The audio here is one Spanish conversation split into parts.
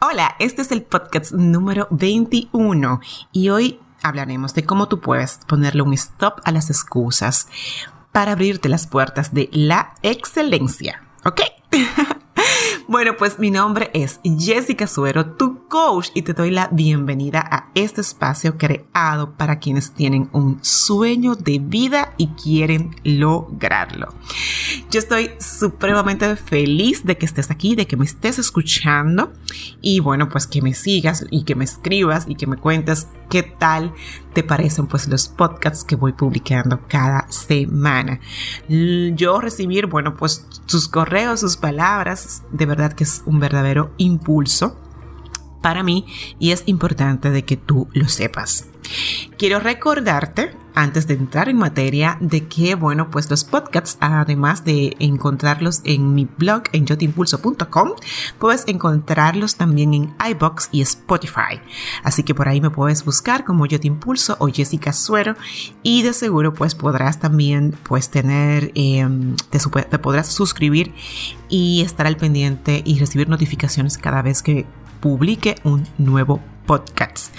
Hola, este es el podcast número 21 y hoy hablaremos de cómo tú puedes ponerle un stop a las excusas para abrirte las puertas de la excelencia. ¿Ok? Bueno, pues mi nombre es Jessica Suero, tu coach, y te doy la bienvenida a este espacio creado para quienes tienen un sueño de vida y quieren lograrlo. Yo estoy supremamente feliz de que estés aquí, de que me estés escuchando y bueno, pues que me sigas y que me escribas y que me cuentes qué tal te parecen pues los podcasts que voy publicando cada semana. Yo recibir, bueno, pues sus correos, sus palabras, de verdad que es un verdadero impulso para mí y es importante de que tú lo sepas. Quiero recordarte, antes de entrar en materia, de que, bueno, pues los podcasts, además de encontrarlos en mi blog en yotimpulso.com, puedes encontrarlos también en iBox y Spotify. Así que por ahí me puedes buscar como Yo Te Impulso o Jessica Suero y de seguro pues podrás también pues tener, em, te, te podrás suscribir y estar al pendiente y recibir notificaciones cada vez que publique un nuevo podcast.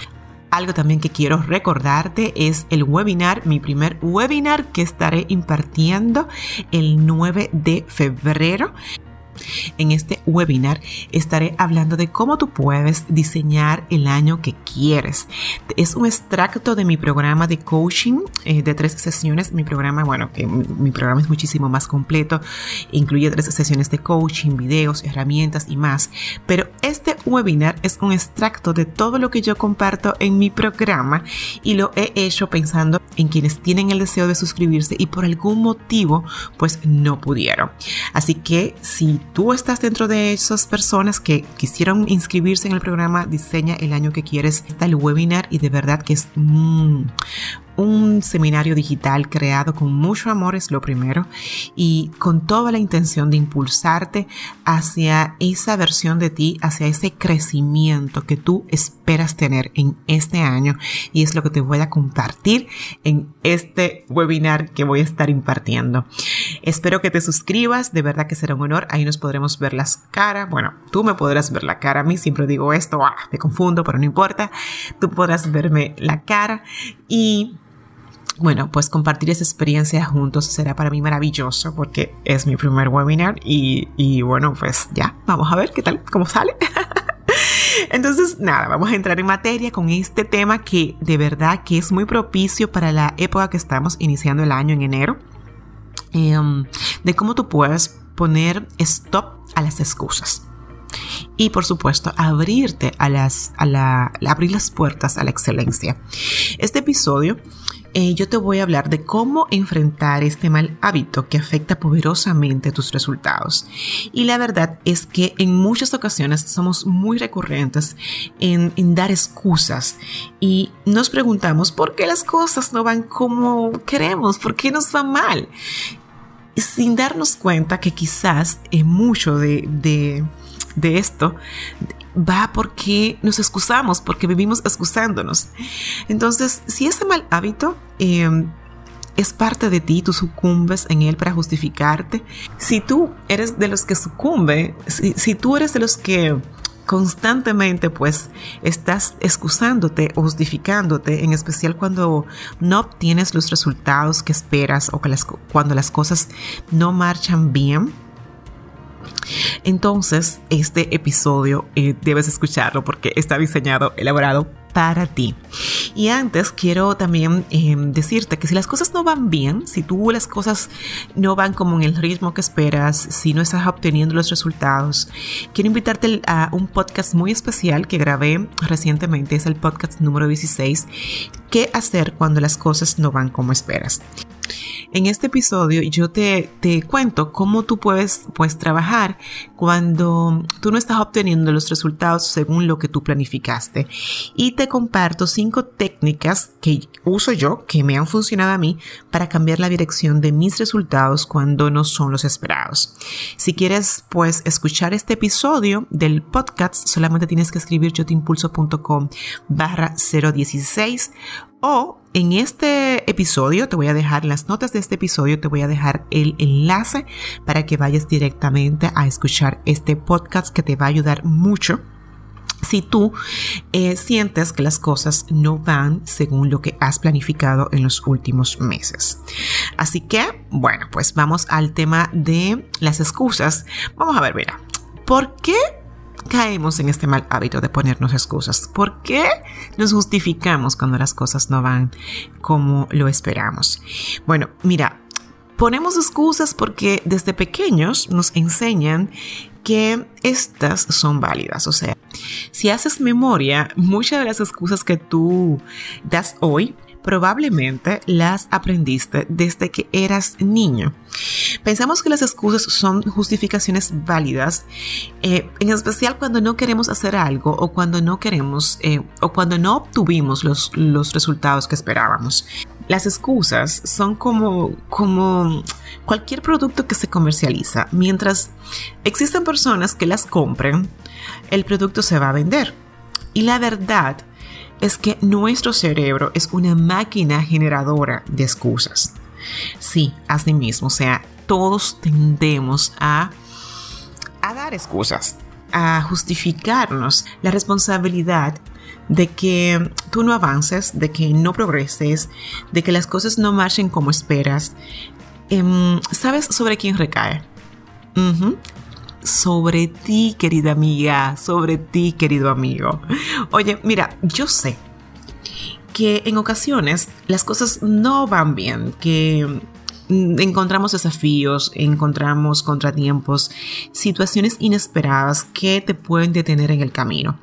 Algo también que quiero recordarte es el webinar, mi primer webinar que estaré impartiendo el 9 de febrero. En este webinar estaré hablando de cómo tú puedes diseñar el año que quieres. Es un extracto de mi programa de coaching eh, de tres sesiones. Mi programa, bueno, que mi programa es muchísimo más completo. Incluye tres sesiones de coaching, videos, herramientas y más. Pero este webinar es un extracto de todo lo que yo comparto en mi programa y lo he hecho pensando en quienes tienen el deseo de suscribirse y por algún motivo pues no pudieron. Así que si tú estás dentro de esas personas que quisieron inscribirse en el programa Diseña el año que quieres, está el webinar y de verdad que es mm, un seminario digital creado con mucho amor es lo primero y con toda la intención de impulsarte hacia esa versión de ti, hacia ese crecimiento que tú esperas tener en este año. Y es lo que te voy a compartir en este webinar que voy a estar impartiendo. Espero que te suscribas, de verdad que será un honor, ahí nos podremos ver las caras, bueno, tú me podrás ver la cara, a mí siempre digo esto, ah, me confundo, pero no importa, tú podrás verme la cara. Y bueno, pues compartir esa experiencia juntos será para mí maravilloso porque es mi primer webinar y, bueno, pues ya, vamos a ver qué tal, cómo sale. Entonces, nada, vamos a entrar en materia con este tema que de verdad que es muy propicio para la época que estamos iniciando el año en enero, em, de cómo tú puedes poner stop a las excusas. Y por supuesto, abrirte a las, a la, abrir las puertas a la excelencia. Este episodio eh, yo te voy a hablar de cómo enfrentar este mal hábito que afecta poderosamente tus resultados. Y la verdad es que en muchas ocasiones somos muy recurrentes en, dar excusas y nos preguntamos por qué las cosas no van como queremos, por qué nos va mal sin darnos cuenta que quizás en mucho de, de, esto va porque nos excusamos, porque vivimos excusándonos. Entonces, si ese mal hábito em, es parte de ti, tú sucumbes en él para justificarte. Si tú eres de los que sucumbe, si, tú eres de los que constantemente pues estás excusándote o justificándote, en especial cuando no obtienes los resultados que esperas o que las, cuando las cosas no marchan bien, entonces, este episodio eh, debes escucharlo porque está diseñado, elaborado para ti. Y antes quiero también em, decirte que si las cosas no van bien, si tú las cosas no van como en el ritmo que esperas, si no estás obteniendo los resultados, quiero invitarte a un podcast muy especial que grabé recientemente, es el podcast número 16, ¿qué hacer cuando las cosas no van como esperas? En este episodio yo te, te cuento cómo tú puedes trabajar cuando tú no estás obteniendo los resultados según lo que tú planificaste. Y te comparto cinco técnicas que uso yo, que me han funcionado a mí, para cambiar la dirección de mis resultados cuando no son los esperados. Si quieres pues escuchar este episodio del podcast, solamente tienes que escribir yotimpulso.com barra 016 o en este episodio, te voy a dejar las notas de este episodio, te voy a dejar el enlace para que vayas directamente a escuchar este podcast que te va a ayudar mucho si tú eh, sientes que las cosas no van según lo que has planificado en los últimos meses. Así que, bueno, pues vamos al tema de las excusas. Vamos a ver, mira, ¿por qué caemos en este mal hábito de ponernos excusas? ¿Por qué nos justificamos cuando las cosas no van como lo esperamos? Bueno, mira, ponemos excusas porque desde pequeños nos enseñan que estas son válidas. O sea, si haces memoria, muchas de las excusas que tú das hoy probablemente las aprendiste desde que eras niño. Pensamos que las excusas son justificaciones válidas, eh, en especial cuando no queremos hacer algo o cuando no queremos eh, o cuando no obtuvimos los, los resultados que esperábamos. Las excusas son como, como cualquier producto que se comercializa. Mientras existen personas que las compren, el producto se va a vender. Y la verdad es que nuestro cerebro es una máquina generadora de excusas. Sí, así mismo, o sea, todos tendemos a, a dar excusas, a justificarnos la responsabilidad de que tú no avances, de que no progreses, de que las cosas no marchen como esperas. Em, ¿Sabes sobre quién recae? Sobre ti, querida amiga, sobre ti, querido amigo. Oye, mira, yo sé que en ocasiones las cosas no van bien, que encontramos desafíos, encontramos contratiempos, situaciones inesperadas que te pueden detener en el camino.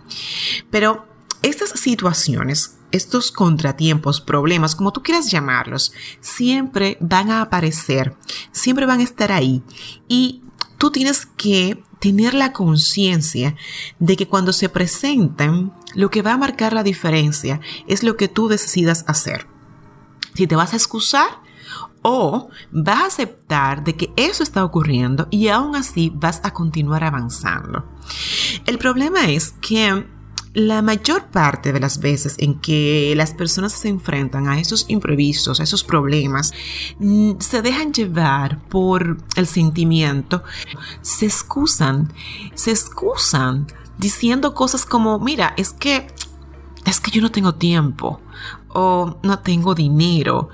Pero estas situaciones, estos contratiempos, problemas, como tú quieras llamarlos, siempre van a aparecer, siempre van a estar ahí. Y tú tienes que tener la conciencia de que cuando se presenten, lo que va a marcar la diferencia es lo que tú decidas hacer. Si te vas a excusar o vas a aceptar de que eso está ocurriendo y aún así vas a continuar avanzando. El problema es que la mayor parte de las veces en que las personas se enfrentan a esos imprevistos, a esos problemas, mm, se dejan llevar por el sentimiento, se excusan, se excusan diciendo cosas como, mira, es que es que yo no tengo tiempo o no tengo dinero.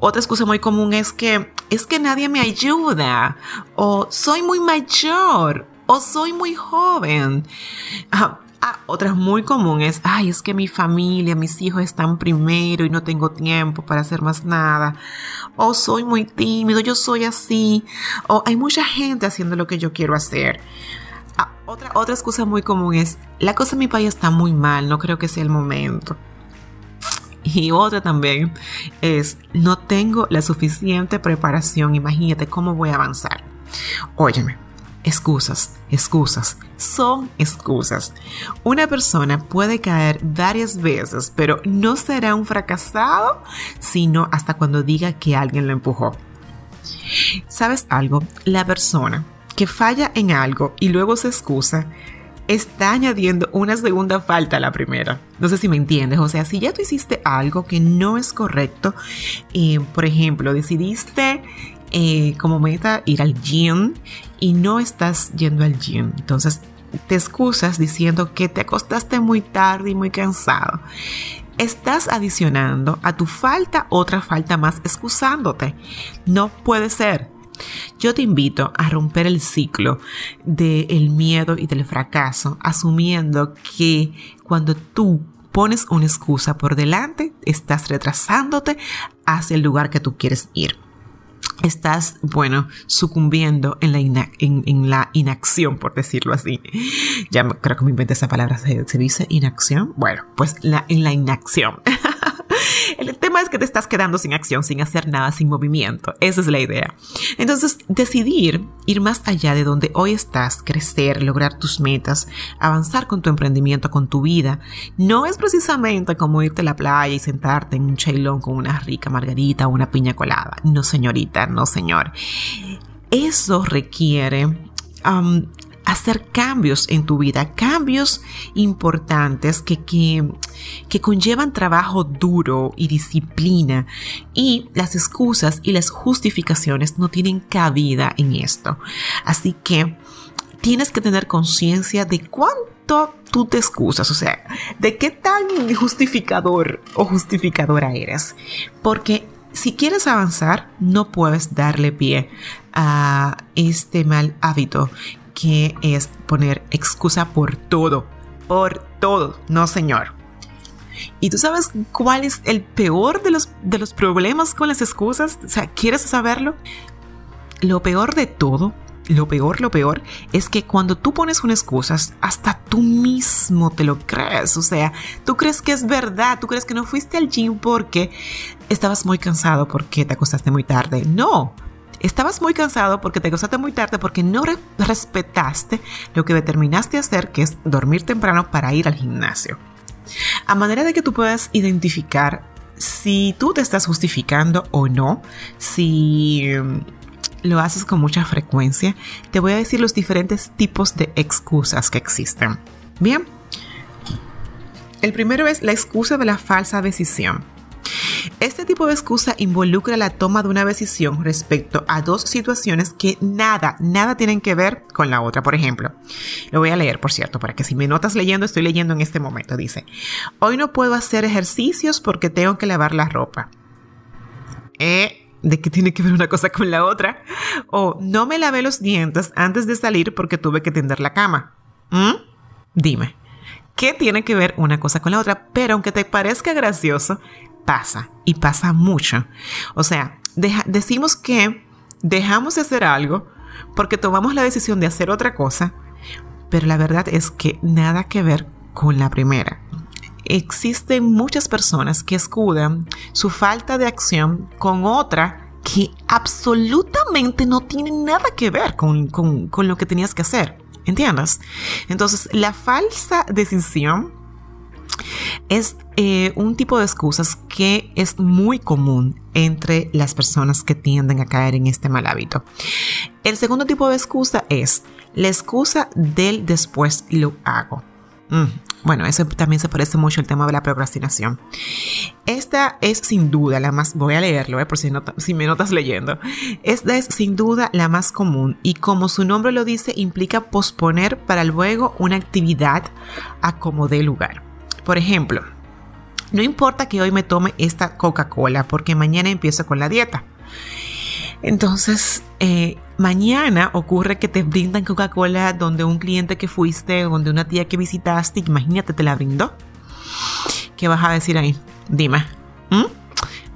Otra excusa muy común es que es que nadie me ayuda o soy muy mayor o soy muy joven. Ah, Ah, otras muy comunes, ay, es que mi familia, mis hijos están primero y no tengo tiempo para hacer más nada. O soy muy tímido, yo soy así. O hay mucha gente haciendo lo que yo quiero hacer. Ah, otra, otra excusa muy común es, la cosa en mi país está muy mal, no creo que sea el momento. Y otra también es, no tengo la suficiente preparación, imagínate cómo voy a avanzar. Óyeme, excusas, excusas, son excusas. Una persona puede caer varias veces, pero no será un fracasado, sino hasta cuando diga que alguien lo empujó. ¿Sabes algo? La persona que falla en algo y luego se excusa, está añadiendo una segunda falta a la primera. No sé si me entiendes. O sea, si ya tú hiciste algo que no es correcto, eh, por ejemplo, decidiste eh, como meta ir al gym y no estás yendo al gym. Entonces te excusas diciendo que te acostaste muy tarde y muy cansado. Estás adicionando a tu falta otra falta más excusándote. No puede ser. Yo te invito a romper el ciclo del miedo y del fracaso, asumiendo que cuando tú pones una excusa por delante, estás retrasándote hacia el lugar que tú quieres ir estás, bueno, sucumbiendo en la, en, la inacción, por decirlo así. Ya creo que me inventé esa palabra, ¿se, se dice inacción? Bueno, pues la, en la inacción. El tema es que te estás quedando sin acción, sin hacer nada, sin movimiento. Esa es la idea. Entonces, decidir ir más allá de donde hoy estás, crecer, lograr tus metas, avanzar con tu emprendimiento, con tu vida, no es precisamente como irte a la playa y sentarte en un chailón con una rica margarita o una piña colada. No, señorita, no, señor. Eso requiere hacer cambios en tu vida, cambios importantes que, que, conllevan trabajo duro y disciplina y las excusas y las justificaciones no tienen cabida en esto. Así que tienes que tener conciencia de cuánto tú te excusas, o sea, de qué tan justificador o justificadora eres. Porque si quieres avanzar, no puedes darle pie a este mal hábito que es poner excusa por todo, por todo, no señor. ¿Y tú sabes cuál es el peor de los, de los problemas con las excusas? O sea, ¿quieres saberlo? Lo peor de todo lo peor, lo peor es que cuando tú pones una excusa, hasta tú mismo te lo crees. O sea, tú crees que es verdad, tú crees que no fuiste al gym porque estabas muy cansado porque te acostaste muy tarde. No, estabas muy cansado porque te acostaste muy tarde porque no respetaste lo que determinaste hacer, que es dormir temprano para ir al gimnasio. A manera de que tú puedas identificar si tú te estás justificando o no, si lo haces con mucha frecuencia, te voy a decir los diferentes tipos de excusas que existen. Bien, el primero es la excusa de la falsa decisión. Este tipo de excusa involucra la toma de una decisión respecto a dos situaciones que nada, nada tienen que ver con la otra. Por ejemplo, lo voy a leer, por cierto, para que si me notas leyendo, estoy leyendo en este momento. Dice, hoy no puedo hacer ejercicios porque tengo que lavar la ropa. Eh, de qué tiene que ver una cosa con la otra. O no me lavé los dientes antes de salir porque tuve que tender la cama. ¿Mm? Dime, ¿qué tiene que ver una cosa con la otra? Pero aunque te parezca gracioso, pasa y pasa mucho. O sea, decimos que dejamos de hacer algo porque tomamos la decisión de hacer otra cosa, pero la verdad es que nada que ver con la primera existen muchas personas que escudan su falta de acción con otra que absolutamente no tiene nada que ver con, lo que tenías que hacer. ¿Entiendes? Entonces, la falsa decisión es eh, un tipo de excusas que es muy común entre las personas que tienden a caer en este mal hábito. El segundo tipo de excusa es la excusa del después lo hago. Mm, bueno, eso también se parece mucho al tema de la procrastinación. Esta es sin duda la más, voy a leerlo, eh, por si, si me notas leyendo. Esta es sin duda la más común y como su nombre lo dice, implica posponer para luego una actividad a como dé lugar. Por ejemplo, no importa que hoy me tome esta Coca-Cola porque mañana empiezo con la dieta. Entonces, eh, mañana ocurre que te brindan Coca-Cola donde un cliente que fuiste, donde una tía que visitaste, imagínate, te la brindó. ¿Qué vas a decir ahí? Dime.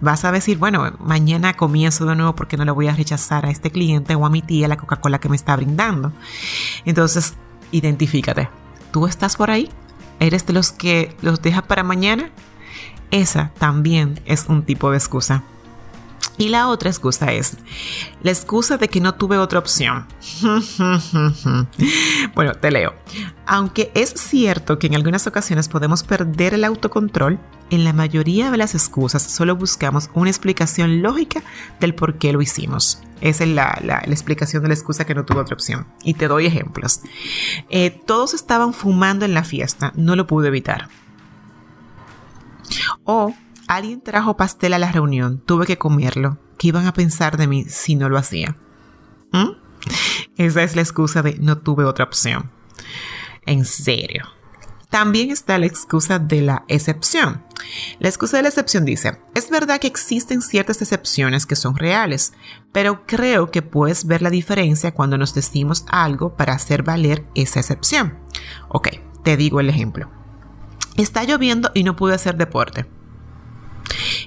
Vas a decir, bueno, mañana comienzo de nuevo porque no le voy a rechazar a este cliente o a mi tía la Coca-Cola que me está brindando. Entonces, identifícate. ¿Tú estás por ahí? ¿Eres de los que los dejas para mañana? Esa también es un tipo de excusa. Y la otra excusa es la excusa de que no tuve otra opción. bueno, te leo. Aunque es cierto que en algunas ocasiones podemos perder el autocontrol, en la mayoría de las excusas solo buscamos una explicación lógica del por qué lo hicimos. Esa es la, explicación de la excusa que no tuve otra opción. Y te doy ejemplos. Eh, todos estaban fumando en la fiesta, no lo pude evitar. O Alguien trajo pastel a la reunión, tuve que comerlo. ¿Qué iban a pensar de mí si no lo hacía? ¿Mm? Esa es la excusa de no tuve otra opción. En serio. También está la excusa de la excepción. La excusa de la excepción dice, es verdad que existen ciertas excepciones que son reales, pero creo que puedes ver la diferencia cuando nos decimos algo para hacer valer esa excepción. Ok, te digo el ejemplo. Está lloviendo y no pude hacer deporte.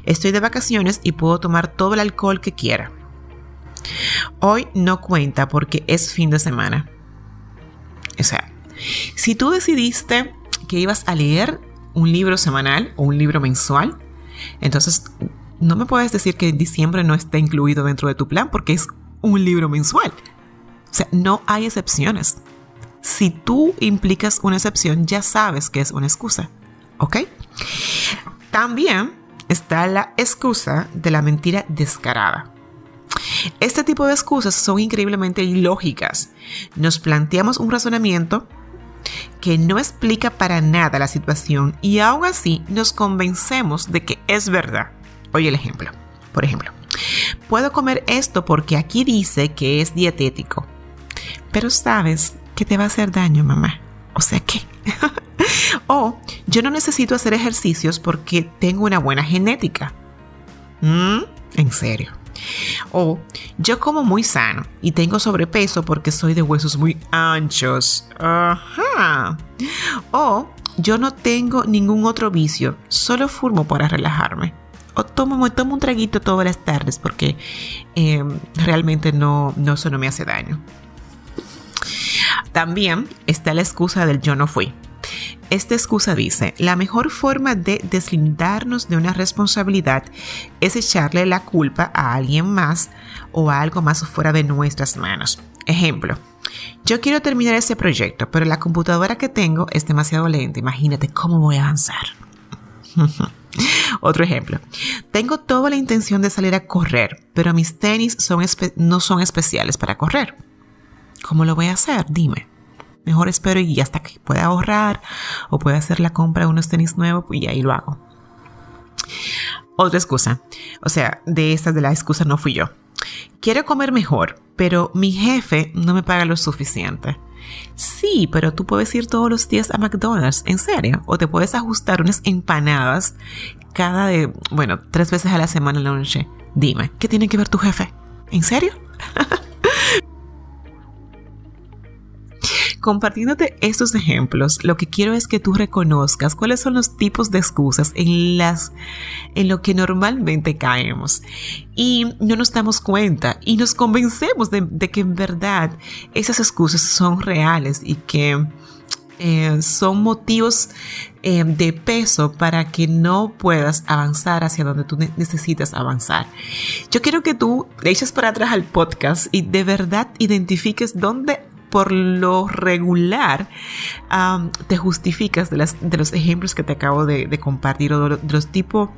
Estoy de vacaciones y puedo tomar todo el alcohol que quiera. Hoy no cuenta porque es fin de semana. O sea, si tú decidiste que ibas a leer un libro semanal o un libro mensual, entonces no me puedes decir que en diciembre no está incluido dentro de tu plan porque es un libro mensual. O sea, no hay excepciones. Si tú implicas una excepción, ya sabes que es una excusa. ¿Ok? También está la excusa de la mentira descarada. Este tipo de excusas son increíblemente ilógicas. Nos planteamos un razonamiento que no explica para nada la situación y aún así nos convencemos de que es verdad. Oye el ejemplo. Por ejemplo, puedo comer esto porque aquí dice que es dietético, pero sabes que te va a hacer daño, mamá. O sea que... o yo no necesito hacer ejercicios porque tengo una buena genética. ¿Mm? En serio. O yo como muy sano y tengo sobrepeso porque soy de huesos muy anchos. Ajá. O yo no tengo ningún otro vicio, solo fumo para relajarme. O tomo, tomo un traguito todas las tardes porque em, realmente no, no, eso no me hace daño. También está la excusa del yo no fui. Esta excusa dice, la mejor forma de deslindarnos de una responsabilidad es echarle la culpa a alguien más o a algo más fuera de nuestras manos. Ejemplo, yo quiero terminar ese proyecto, pero la computadora que tengo es demasiado lenta. Imagínate cómo voy a avanzar. Otro ejemplo. Tengo toda la intención de salir a correr, pero mis tenis no son especiales para correr. ¿Cómo lo voy a hacer? Dime. Mejor espero y hasta que pueda ahorrar o pueda hacer la compra de unos tenis nuevos y ahí lo hago. Otra excusa. O sea, de estas de la excusa no fui yo. Quiero comer mejor, pero mi jefe no me paga lo suficiente. Sí, pero tú puedes ir todos los días a McDonald's, en serio, o te puedes ajustar unas empanadas cada de, bueno, tres veces a la semana en la noche. Dime, ¿qué tiene que ver tu jefe? ¿En serio? Compartiéndote estos ejemplos, lo que quiero es que tú reconozcas cuáles son los tipos de excusas en las en lo que normalmente caemos y no nos damos cuenta y nos convencemos de, que en verdad esas excusas son reales y que eh, son motivos eh, de peso para que no puedas avanzar hacia donde tú necesitas avanzar. Yo quiero que tú le eches para atrás al podcast y de verdad identifiques dónde por lo regular te justificas de, los ejemplos que te acabo de, compartir o de, los tipos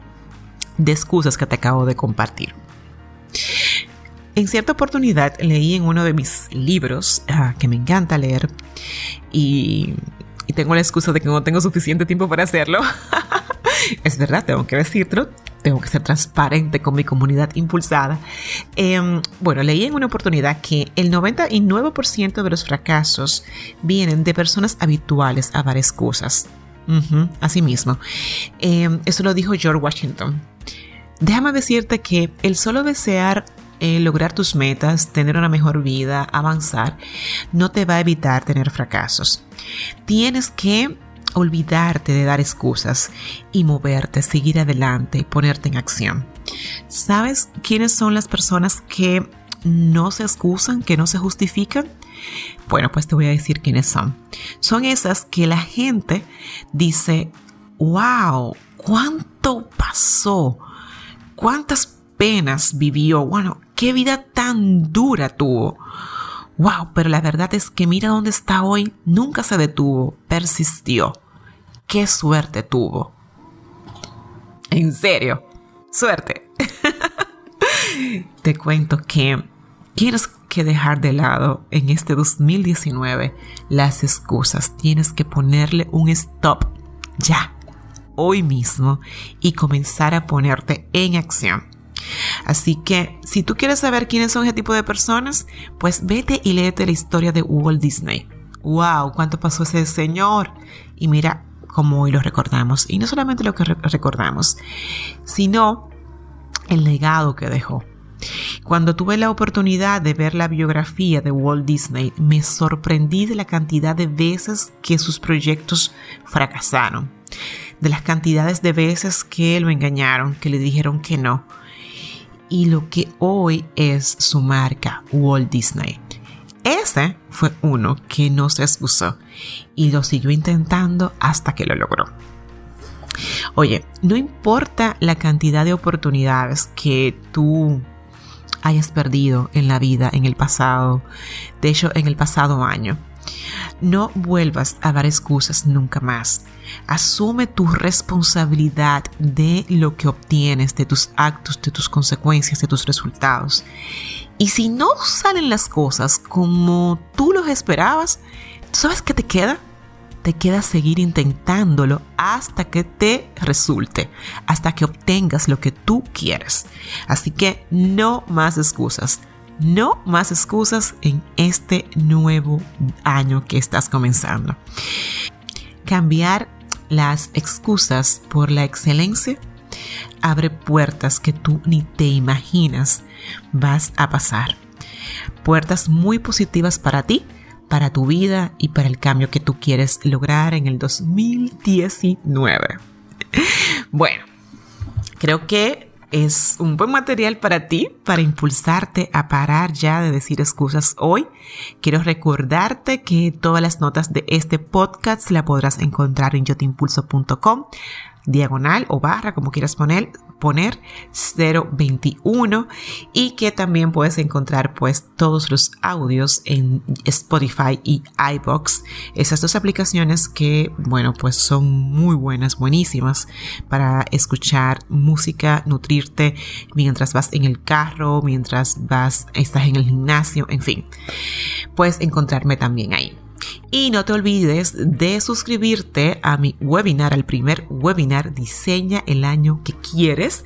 de excusas que te acabo de compartir. En cierta oportunidad leí en uno de mis libros ah, que me encanta leer y, y tengo la excusa de que no tengo suficiente tiempo para hacerlo. es verdad, tengo que decirlo, tengo que ser transparente con mi comunidad impulsada. Em, bueno, leí en una oportunidad que el 99% de los fracasos vienen de personas habituales a dar excusas. así mismo. Em, eso lo dijo George Washington. Déjame decirte que el solo desear eh, lograr tus metas, tener una mejor vida, avanzar, no te va a evitar tener fracasos. Tienes que olvidarte de dar excusas y moverte, seguir adelante, ponerte en acción. ¿Sabes quiénes son las personas que no se excusan, que no se justifican? Bueno, pues te voy a decir quiénes son. Son esas que la gente dice, wow, ¿cuánto pasó? ¿Cuántas penas vivió? Bueno, ¿qué vida tan dura tuvo? Wow, pero la verdad es que mira dónde está hoy, nunca se detuvo, persistió. Qué suerte tuvo. En serio, suerte. Te cuento que tienes que dejar de lado en este 2019 las excusas. Tienes que ponerle un stop ya, hoy mismo, y comenzar a ponerte en acción. Así que si tú quieres saber quiénes son ese tipo de personas, pues vete y léete la historia de Walt Disney. ¡Wow! ¿Cuánto pasó ese señor? Y mira cómo hoy lo recordamos. Y no solamente lo que recordamos, sino el legado que dejó. Cuando tuve la oportunidad de ver la biografía de Walt Disney, me sorprendí de la cantidad de veces que sus proyectos fracasaron, de las cantidades de veces que lo engañaron, que le dijeron que no, y lo que hoy es su marca, Walt Disney. Ese fue uno que no se excusó y lo siguió intentando hasta que lo logró. Oye, no importa la cantidad de oportunidades que tú hayas perdido en la vida en el pasado, de hecho en el pasado año, no vuelvas a dar excusas nunca más. Asume tu responsabilidad de lo que obtienes, de tus actos, de tus consecuencias, de tus resultados. Y si no salen las cosas como tú los esperabas, ¿sabes qué te queda? Te queda seguir intentándolo hasta que te resulte, hasta que obtengas lo que tú quieres. Así que no más excusas. No más excusas en este nuevo año que estás comenzando. Cambiar las excusas por la excelencia abre puertas que tú ni te imaginas vas a pasar. Puertas muy positivas para ti, para tu vida y para el cambio que tú quieres lograr en el 2019. Bueno, creo que es un buen material para ti, para impulsarte a parar ya de decir excusas hoy. Quiero recordarte que todas las notas de este podcast la podrás encontrar en yotimpulso.com diagonal o barra, como quieras poner, poner 021 y que también puedes encontrar pues todos los audios en Spotify y iBox. Esas dos aplicaciones que bueno pues son muy buenas, buenísimas para escuchar música, nutrirte mientras vas en el carro, mientras vas, estás en el gimnasio, en fin. Puedes encontrarme también ahí. Y no te olvides de suscribirte a mi webinar, al primer webinar Diseña el año que quieres,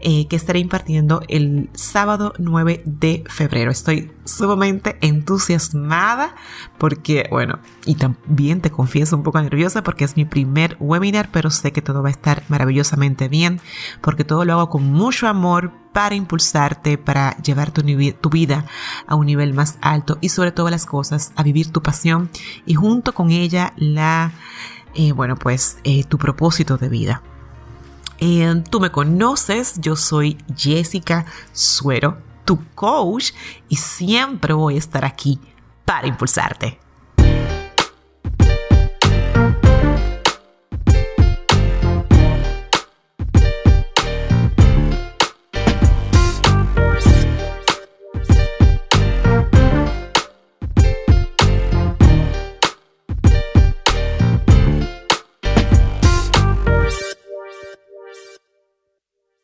eh, que estaré impartiendo el sábado 9 de febrero. Estoy sumamente entusiasmada porque, bueno, y también te confieso un poco nerviosa porque es mi primer webinar, pero sé que todo va a estar maravillosamente bien porque todo lo hago con mucho amor para impulsarte, para llevar tu, vida a un nivel más alto y sobre todas las cosas a vivir tu pasión y junto con ella la, eh, bueno, pues eh, tu propósito de vida. Eh, tú me conoces, yo soy Jessica Suero, tu coach, y siempre voy a estar aquí para impulsarte.